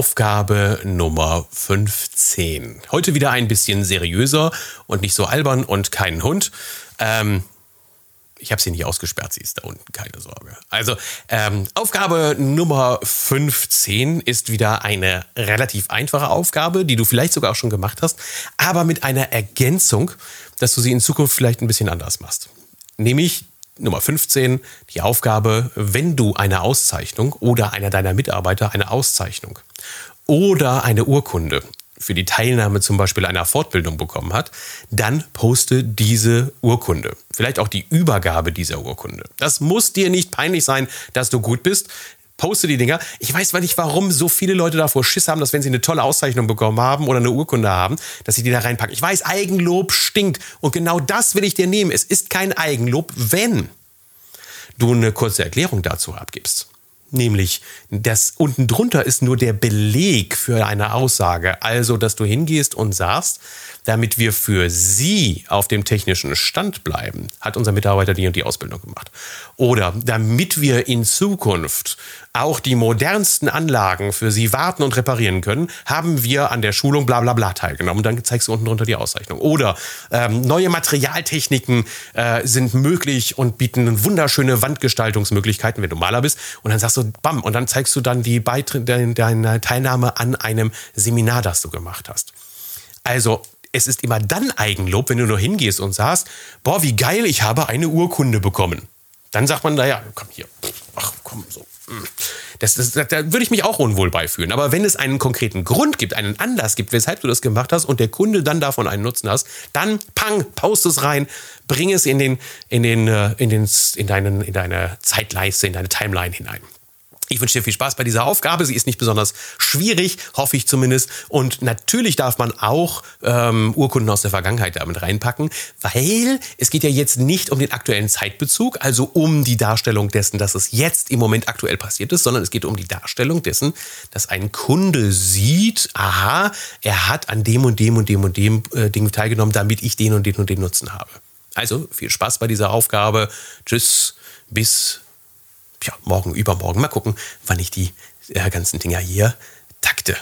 Aufgabe Nummer 15. Heute wieder ein bisschen seriöser und nicht so albern und keinen Hund. Ähm, ich habe sie nicht ausgesperrt, sie ist da unten, keine Sorge. Also, ähm, Aufgabe Nummer 15 ist wieder eine relativ einfache Aufgabe, die du vielleicht sogar auch schon gemacht hast, aber mit einer Ergänzung, dass du sie in Zukunft vielleicht ein bisschen anders machst. Nämlich Nummer 15, die Aufgabe, wenn du eine Auszeichnung oder einer deiner Mitarbeiter eine Auszeichnung oder eine Urkunde für die Teilnahme zum Beispiel einer Fortbildung bekommen hat, dann poste diese Urkunde. Vielleicht auch die Übergabe dieser Urkunde. Das muss dir nicht peinlich sein, dass du gut bist. Poste die Dinger. Ich weiß zwar nicht, warum so viele Leute davor Schiss haben, dass wenn sie eine tolle Auszeichnung bekommen haben oder eine Urkunde haben, dass sie die da reinpacken. Ich weiß, Eigenlob stinkt. Und genau das will ich dir nehmen. Es ist kein Eigenlob, wenn du eine kurze Erklärung dazu abgibst. Nämlich, das unten drunter ist nur der Beleg für eine Aussage. Also, dass du hingehst und sagst, damit wir für Sie auf dem technischen Stand bleiben, hat unser Mitarbeiter die und die Ausbildung gemacht. Oder damit wir in Zukunft auch die modernsten Anlagen für Sie warten und reparieren können, haben wir an der Schulung bla bla bla teilgenommen. Dann zeigst du unten drunter die Auszeichnung. Oder ähm, neue Materialtechniken äh, sind möglich und bieten wunderschöne Wandgestaltungsmöglichkeiten, wenn du Maler bist. Und dann sagst du, bam, und dann zeigst du dann die Beitritt, deine Teilnahme an einem Seminar, das du gemacht hast. Also es ist immer dann Eigenlob, wenn du nur hingehst und sagst, boah, wie geil, ich habe eine Urkunde bekommen. Dann sagt man, naja, komm hier, ach komm, so. Hm. Das, das, da würde ich mich auch unwohl beifühlen. Aber wenn es einen konkreten Grund gibt, einen Anlass gibt, weshalb du das gemacht hast und der Kunde dann davon einen Nutzen hast, dann pang, post es rein, bring es in den, in den, äh, in den, in deinen, in deine Zeitleiste, in deine Timeline hinein. Ich wünsche dir viel Spaß bei dieser Aufgabe. Sie ist nicht besonders schwierig, hoffe ich zumindest. Und natürlich darf man auch ähm, Urkunden aus der Vergangenheit damit reinpacken, weil es geht ja jetzt nicht um den aktuellen Zeitbezug, also um die Darstellung dessen, dass es jetzt im Moment aktuell passiert ist, sondern es geht um die Darstellung dessen, dass ein Kunde sieht, aha, er hat an dem und dem und dem und dem äh, Ding teilgenommen, damit ich den und den und den Nutzen habe. Also viel Spaß bei dieser Aufgabe. Tschüss, bis ja, morgen, übermorgen. Mal gucken, wann ich die äh, ganzen Dinger hier takte.